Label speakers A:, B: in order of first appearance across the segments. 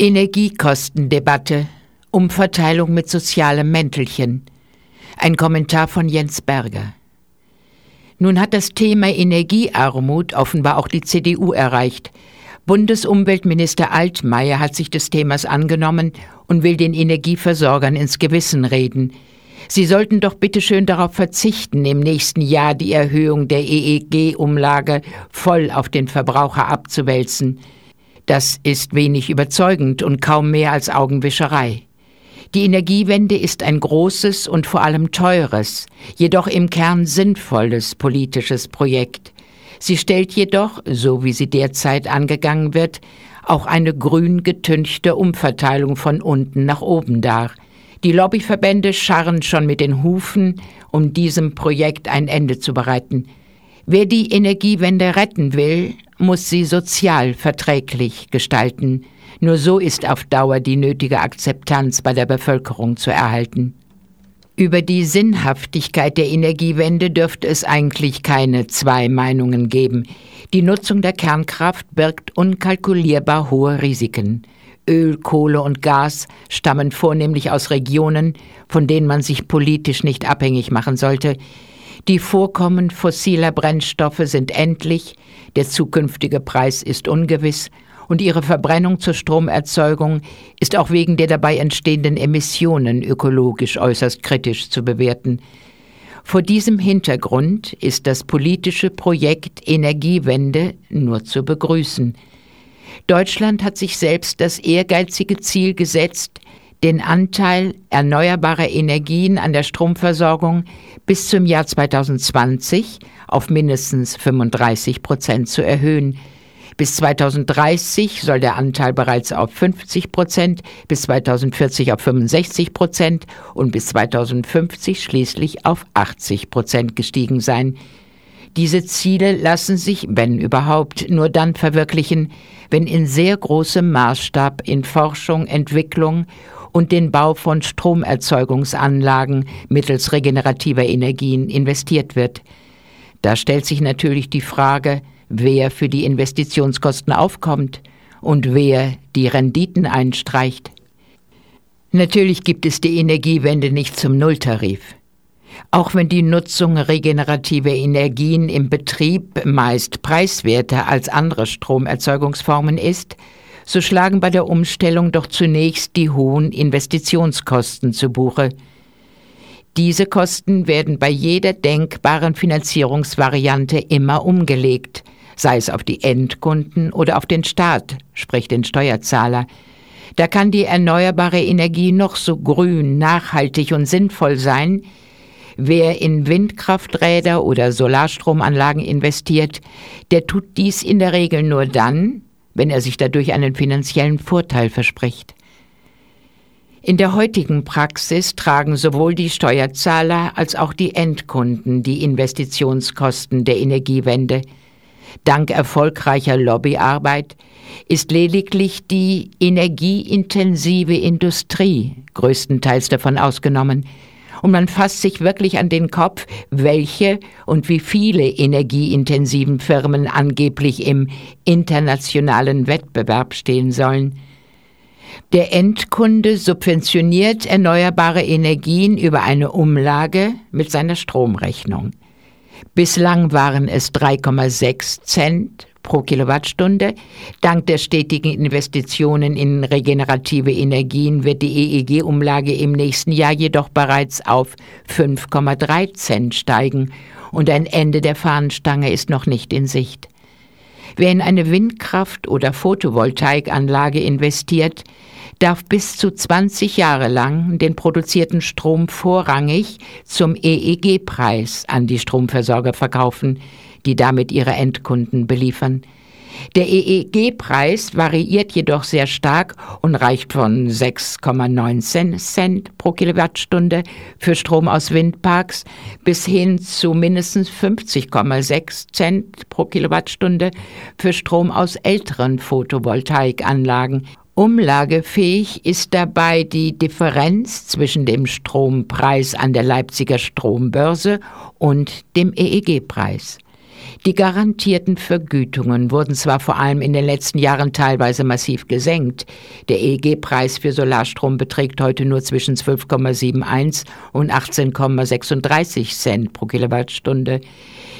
A: Energiekostendebatte, Umverteilung mit sozialem Mäntelchen. Ein Kommentar von Jens Berger. Nun hat das Thema Energiearmut offenbar auch die CDU erreicht. Bundesumweltminister Altmaier hat sich des Themas angenommen und will den Energieversorgern ins Gewissen reden. Sie sollten doch bitte schön darauf verzichten, im nächsten Jahr die Erhöhung der EEG-Umlage voll auf den Verbraucher abzuwälzen. Das ist wenig überzeugend und kaum mehr als Augenwischerei. Die Energiewende ist ein großes und vor allem teures, jedoch im Kern sinnvolles politisches Projekt. Sie stellt jedoch, so wie sie derzeit angegangen wird, auch eine grün getünchte Umverteilung von unten nach oben dar. Die Lobbyverbände scharren schon mit den Hufen, um diesem Projekt ein Ende zu bereiten. Wer die Energiewende retten will, muss sie sozial verträglich gestalten. Nur so ist auf Dauer die nötige Akzeptanz bei der Bevölkerung zu erhalten. Über die Sinnhaftigkeit der Energiewende dürfte es eigentlich keine zwei Meinungen geben. Die Nutzung der Kernkraft birgt unkalkulierbar hohe Risiken. Öl, Kohle und Gas stammen vornehmlich aus Regionen, von denen man sich politisch nicht abhängig machen sollte, die Vorkommen fossiler Brennstoffe sind endlich, der zukünftige Preis ist ungewiss und ihre Verbrennung zur Stromerzeugung ist auch wegen der dabei entstehenden Emissionen ökologisch äußerst kritisch zu bewerten. Vor diesem Hintergrund ist das politische Projekt Energiewende nur zu begrüßen. Deutschland hat sich selbst das ehrgeizige Ziel gesetzt, den Anteil erneuerbarer Energien an der Stromversorgung bis zum Jahr 2020 auf mindestens 35 Prozent zu erhöhen. Bis 2030 soll der Anteil bereits auf 50 Prozent, bis 2040 auf 65 Prozent und bis 2050 schließlich auf 80 Prozent gestiegen sein. Diese Ziele lassen sich, wenn überhaupt, nur dann verwirklichen, wenn in sehr großem Maßstab in Forschung, Entwicklung und den Bau von Stromerzeugungsanlagen mittels regenerativer Energien investiert wird. Da stellt sich natürlich die Frage, wer für die Investitionskosten aufkommt und wer die Renditen einstreicht. Natürlich gibt es die Energiewende nicht zum Nulltarif. Auch wenn die Nutzung regenerativer Energien im Betrieb meist preiswerter als andere Stromerzeugungsformen ist, so schlagen bei der Umstellung doch zunächst die hohen Investitionskosten zu Buche. Diese Kosten werden bei jeder denkbaren Finanzierungsvariante immer umgelegt, sei es auf die Endkunden oder auf den Staat, sprich den Steuerzahler. Da kann die erneuerbare Energie noch so grün, nachhaltig und sinnvoll sein, Wer in Windkrafträder oder Solarstromanlagen investiert, der tut dies in der Regel nur dann, wenn er sich dadurch einen finanziellen Vorteil verspricht. In der heutigen Praxis tragen sowohl die Steuerzahler als auch die Endkunden die Investitionskosten der Energiewende. Dank erfolgreicher Lobbyarbeit ist lediglich die energieintensive Industrie größtenteils davon ausgenommen, und man fasst sich wirklich an den Kopf, welche und wie viele energieintensiven Firmen angeblich im internationalen Wettbewerb stehen sollen. Der Endkunde subventioniert erneuerbare Energien über eine Umlage mit seiner Stromrechnung. Bislang waren es 3,6 Cent pro Kilowattstunde. Dank der stetigen Investitionen in regenerative Energien wird die EEG-Umlage im nächsten Jahr jedoch bereits auf 5,3 Cent steigen und ein Ende der Fahnenstange ist noch nicht in Sicht. Wer in eine Windkraft- oder Photovoltaikanlage investiert, darf bis zu 20 Jahre lang den produzierten Strom vorrangig zum EEG-Preis an die Stromversorger verkaufen, die damit ihre Endkunden beliefern. Der EEG-Preis variiert jedoch sehr stark und reicht von 6,19 Cent pro Kilowattstunde für Strom aus Windparks bis hin zu mindestens 50,6 Cent pro Kilowattstunde für Strom aus älteren Photovoltaikanlagen. Umlagefähig ist dabei die Differenz zwischen dem Strompreis an der Leipziger Strombörse und dem EEG-Preis. Die garantierten Vergütungen wurden zwar vor allem in den letzten Jahren teilweise massiv gesenkt. Der EEG-Preis für Solarstrom beträgt heute nur zwischen 12,71 und 18,36 Cent pro Kilowattstunde.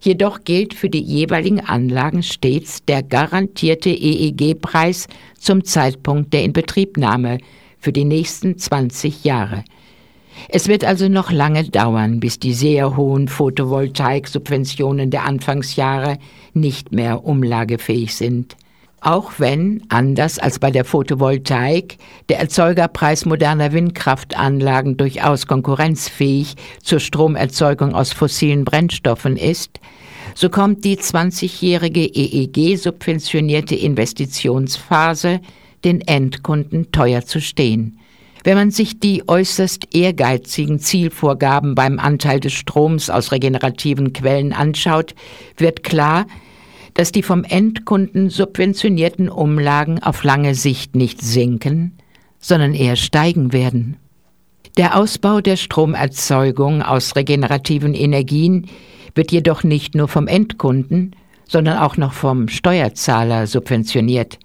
A: Jedoch gilt für die jeweiligen Anlagen stets der garantierte EEG-Preis zum Zeitpunkt der Inbetriebnahme für die nächsten 20 Jahre. Es wird also noch lange dauern, bis die sehr hohen Photovoltaik-Subventionen der Anfangsjahre nicht mehr umlagefähig sind. Auch wenn, anders als bei der Photovoltaik, der Erzeugerpreis moderner Windkraftanlagen durchaus konkurrenzfähig zur Stromerzeugung aus fossilen Brennstoffen ist, so kommt die 20-jährige EEG-subventionierte Investitionsphase den Endkunden teuer zu stehen. Wenn man sich die äußerst ehrgeizigen Zielvorgaben beim Anteil des Stroms aus regenerativen Quellen anschaut, wird klar, dass die vom Endkunden subventionierten Umlagen auf lange Sicht nicht sinken, sondern eher steigen werden. Der Ausbau der Stromerzeugung aus regenerativen Energien wird jedoch nicht nur vom Endkunden, sondern auch noch vom Steuerzahler subventioniert.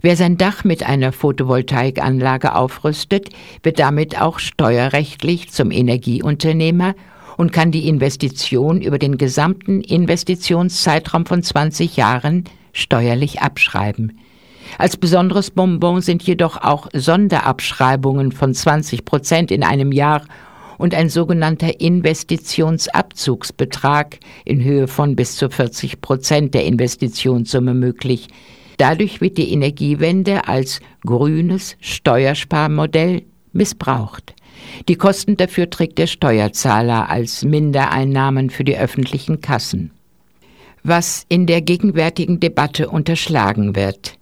A: Wer sein Dach mit einer Photovoltaikanlage aufrüstet, wird damit auch steuerrechtlich zum Energieunternehmer und kann die Investition über den gesamten Investitionszeitraum von 20 Jahren steuerlich abschreiben. Als besonderes Bonbon sind jedoch auch Sonderabschreibungen von 20 Prozent in einem Jahr und ein sogenannter Investitionsabzugsbetrag in Höhe von bis zu 40 Prozent der Investitionssumme möglich, Dadurch wird die Energiewende als grünes Steuersparmodell missbraucht. Die Kosten dafür trägt der Steuerzahler als Mindereinnahmen für die öffentlichen Kassen. Was in der gegenwärtigen Debatte unterschlagen wird.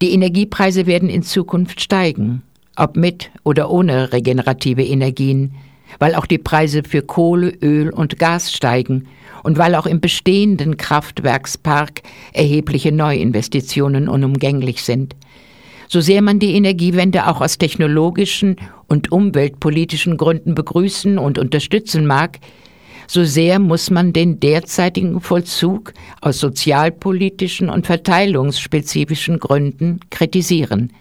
A: Die Energiepreise werden in Zukunft steigen, ob mit oder ohne regenerative Energien, weil auch die Preise für Kohle, Öl und Gas steigen und weil auch im bestehenden Kraftwerkspark erhebliche Neuinvestitionen unumgänglich sind. So sehr man die Energiewende auch aus technologischen und umweltpolitischen Gründen begrüßen und unterstützen mag, so sehr muss man den derzeitigen Vollzug aus sozialpolitischen und verteilungsspezifischen Gründen kritisieren.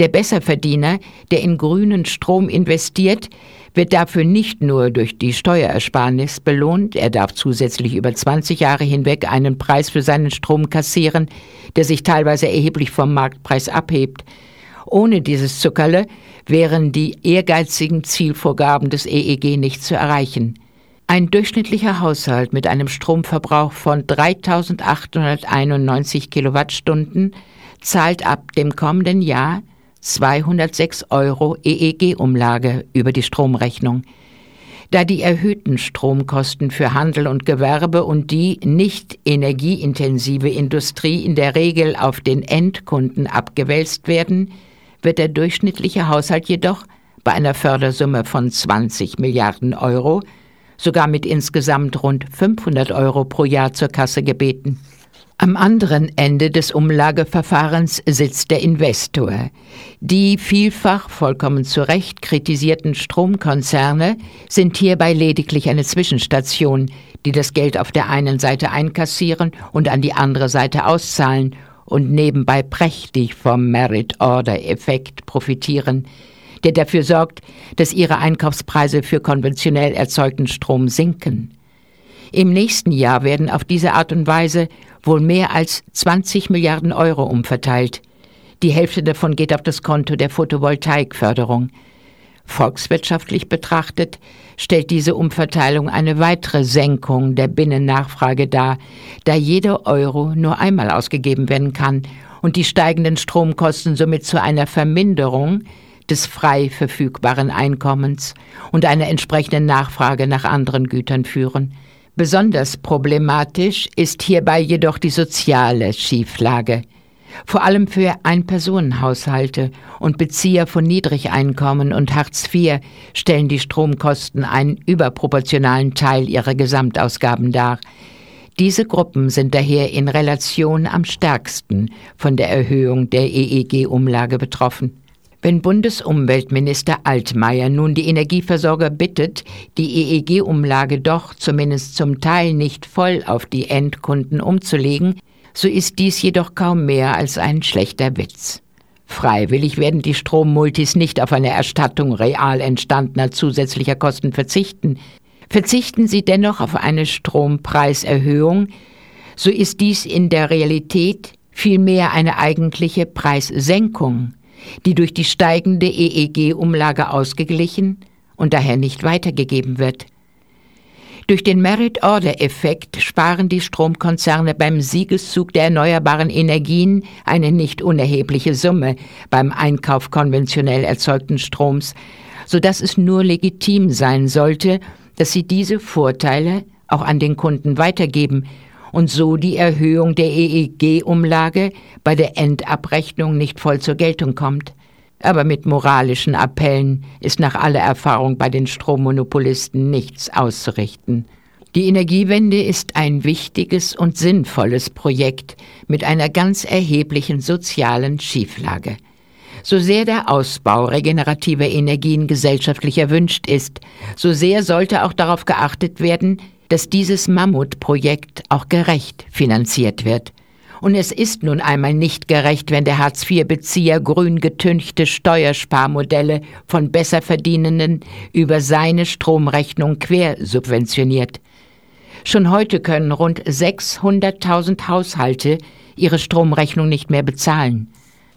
A: Der Besserverdiener, der in grünen Strom investiert, wird dafür nicht nur durch die Steuerersparnis belohnt, er darf zusätzlich über 20 Jahre hinweg einen Preis für seinen Strom kassieren, der sich teilweise erheblich vom Marktpreis abhebt. Ohne dieses Zuckerle wären die ehrgeizigen Zielvorgaben des EEG nicht zu erreichen. Ein durchschnittlicher Haushalt mit einem Stromverbrauch von 3891 Kilowattstunden zahlt ab dem kommenden Jahr 206 Euro EEG-Umlage über die Stromrechnung. Da die erhöhten Stromkosten für Handel und Gewerbe und die nicht energieintensive Industrie in der Regel auf den Endkunden abgewälzt werden, wird der durchschnittliche Haushalt jedoch bei einer Fördersumme von 20 Milliarden Euro sogar mit insgesamt rund 500 Euro pro Jahr zur Kasse gebeten. Am anderen Ende des Umlageverfahrens sitzt der Investor. Die vielfach vollkommen zu Recht kritisierten Stromkonzerne sind hierbei lediglich eine Zwischenstation, die das Geld auf der einen Seite einkassieren und an die andere Seite auszahlen und nebenbei prächtig vom Merit-Order-Effekt profitieren, der dafür sorgt, dass ihre Einkaufspreise für konventionell erzeugten Strom sinken. Im nächsten Jahr werden auf diese Art und Weise wohl mehr als 20 Milliarden Euro umverteilt. Die Hälfte davon geht auf das Konto der Photovoltaikförderung. Volkswirtschaftlich betrachtet stellt diese Umverteilung eine weitere Senkung der Binnennachfrage dar, da jeder Euro nur einmal ausgegeben werden kann und die steigenden Stromkosten somit zu einer Verminderung des frei verfügbaren Einkommens und einer entsprechenden Nachfrage nach anderen Gütern führen. Besonders problematisch ist hierbei jedoch die soziale Schieflage. Vor allem für Einpersonenhaushalte und Bezieher von Niedrigeinkommen und Hartz IV stellen die Stromkosten einen überproportionalen Teil ihrer Gesamtausgaben dar. Diese Gruppen sind daher in Relation am stärksten von der Erhöhung der EEG-Umlage betroffen. Wenn Bundesumweltminister Altmaier nun die Energieversorger bittet, die EEG-Umlage doch zumindest zum Teil nicht voll auf die Endkunden umzulegen, so ist dies jedoch kaum mehr als ein schlechter Witz. Freiwillig werden die Strommultis nicht auf eine Erstattung real entstandener zusätzlicher Kosten verzichten. Verzichten sie dennoch auf eine Strompreiserhöhung, so ist dies in der Realität vielmehr eine eigentliche Preissenkung die durch die steigende EEG-Umlage ausgeglichen und daher nicht weitergegeben wird. Durch den Merit-Order-Effekt sparen die Stromkonzerne beim Siegeszug der erneuerbaren Energien eine nicht unerhebliche Summe beim Einkauf konventionell erzeugten Stroms, sodass es nur legitim sein sollte, dass sie diese Vorteile auch an den Kunden weitergeben und so die Erhöhung der EEG-Umlage bei der Endabrechnung nicht voll zur Geltung kommt. Aber mit moralischen Appellen ist nach aller Erfahrung bei den Strommonopolisten nichts auszurichten. Die Energiewende ist ein wichtiges und sinnvolles Projekt mit einer ganz erheblichen sozialen Schieflage. So sehr der Ausbau regenerativer Energien gesellschaftlich erwünscht ist, so sehr sollte auch darauf geachtet werden, dass dieses Mammutprojekt auch gerecht finanziert wird. Und es ist nun einmal nicht gerecht, wenn der Hartz-IV-Bezieher grün getünchte Steuersparmodelle von Besserverdienenden über seine Stromrechnung quersubventioniert. Schon heute können rund 600.000 Haushalte ihre Stromrechnung nicht mehr bezahlen.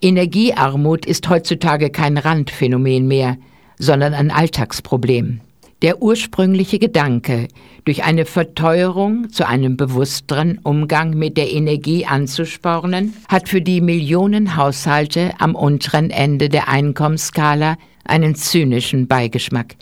A: Energiearmut ist heutzutage kein Randphänomen mehr, sondern ein Alltagsproblem. Der ursprüngliche Gedanke, durch eine Verteuerung zu einem bewussteren Umgang mit der Energie anzuspornen, hat für die Millionen Haushalte am unteren Ende der Einkommensskala einen zynischen Beigeschmack.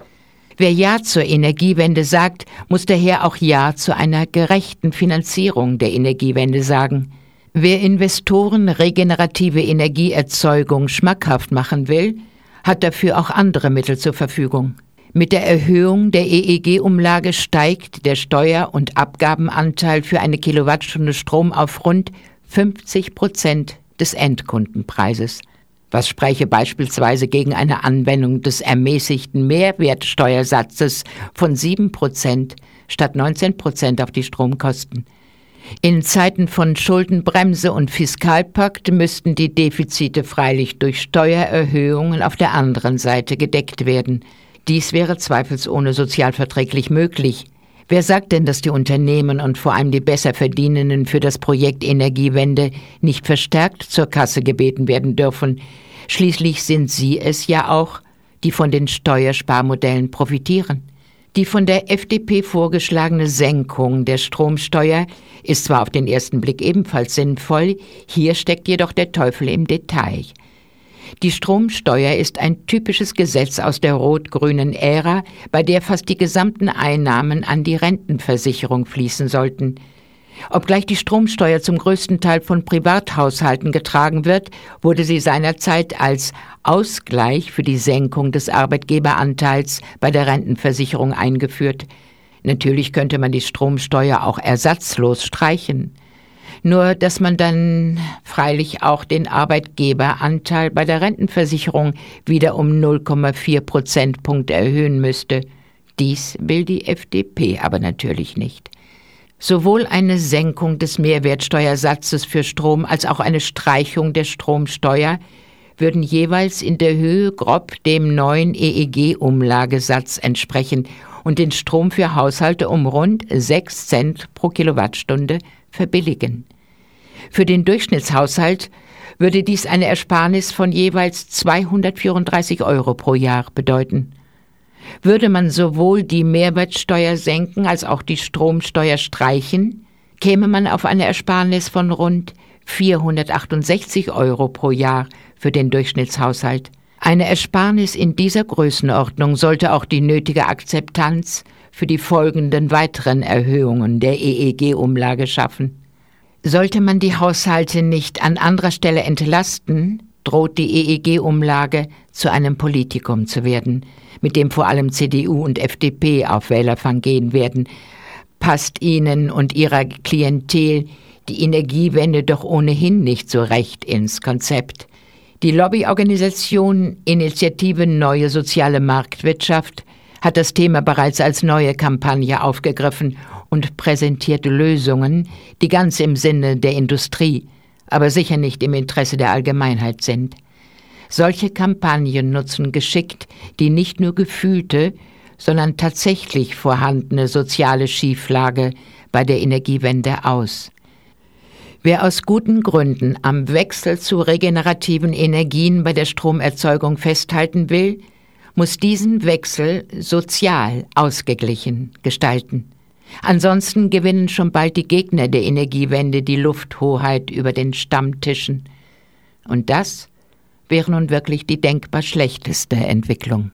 A: Wer Ja zur Energiewende sagt, muss daher auch Ja zu einer gerechten Finanzierung der Energiewende sagen. Wer Investoren regenerative Energieerzeugung schmackhaft machen will, hat dafür auch andere Mittel zur Verfügung. Mit der Erhöhung der EEG-Umlage steigt der Steuer- und Abgabenanteil für eine Kilowattstunde Strom auf rund 50 Prozent des Endkundenpreises. Was spreche beispielsweise gegen eine Anwendung des ermäßigten Mehrwertsteuersatzes von 7 Prozent statt 19 Prozent auf die Stromkosten? In Zeiten von Schuldenbremse und Fiskalpakt müssten die Defizite freilich durch Steuererhöhungen auf der anderen Seite gedeckt werden. Dies wäre zweifelsohne sozialverträglich möglich. Wer sagt denn, dass die Unternehmen und vor allem die Besserverdienenden für das Projekt Energiewende nicht verstärkt zur Kasse gebeten werden dürfen? Schließlich sind sie es ja auch, die von den Steuersparmodellen profitieren. Die von der FDP vorgeschlagene Senkung der Stromsteuer ist zwar auf den ersten Blick ebenfalls sinnvoll, hier steckt jedoch der Teufel im Detail. Die Stromsteuer ist ein typisches Gesetz aus der rot-grünen Ära, bei der fast die gesamten Einnahmen an die Rentenversicherung fließen sollten. Obgleich die Stromsteuer zum größten Teil von Privathaushalten getragen wird, wurde sie seinerzeit als Ausgleich für die Senkung des Arbeitgeberanteils bei der Rentenversicherung eingeführt. Natürlich könnte man die Stromsteuer auch ersatzlos streichen. Nur dass man dann freilich auch den Arbeitgeberanteil bei der Rentenversicherung wieder um 0,4 Prozentpunkte erhöhen müsste. Dies will die FDP aber natürlich nicht. Sowohl eine Senkung des Mehrwertsteuersatzes für Strom als auch eine Streichung der Stromsteuer würden jeweils in der Höhe grob dem neuen EEG-Umlagesatz entsprechen und den Strom für Haushalte um rund 6 Cent pro Kilowattstunde verbilligen. Für den Durchschnittshaushalt würde dies eine Ersparnis von jeweils 234 Euro pro Jahr bedeuten. Würde man sowohl die Mehrwertsteuer senken als auch die Stromsteuer streichen, käme man auf eine Ersparnis von rund 468 Euro pro Jahr für den Durchschnittshaushalt. Eine Ersparnis in dieser Größenordnung sollte auch die nötige Akzeptanz für die folgenden weiteren Erhöhungen der EEG-Umlage schaffen. Sollte man die Haushalte nicht an anderer Stelle entlasten, droht die EEG-Umlage zu einem Politikum zu werden, mit dem vor allem CDU und FDP auf Wählerfang gehen werden. Passt ihnen und ihrer Klientel die Energiewende doch ohnehin nicht so recht ins Konzept. Die Lobbyorganisation Initiative Neue Soziale Marktwirtschaft hat das Thema bereits als neue Kampagne aufgegriffen und präsentiert Lösungen, die ganz im Sinne der Industrie, aber sicher nicht im Interesse der Allgemeinheit sind. Solche Kampagnen nutzen geschickt die nicht nur gefühlte, sondern tatsächlich vorhandene soziale Schieflage bei der Energiewende aus. Wer aus guten Gründen am Wechsel zu regenerativen Energien bei der Stromerzeugung festhalten will, muss diesen Wechsel sozial ausgeglichen gestalten. Ansonsten gewinnen schon bald die Gegner der Energiewende die Lufthoheit über den Stammtischen. Und das wäre nun wirklich die denkbar schlechteste Entwicklung.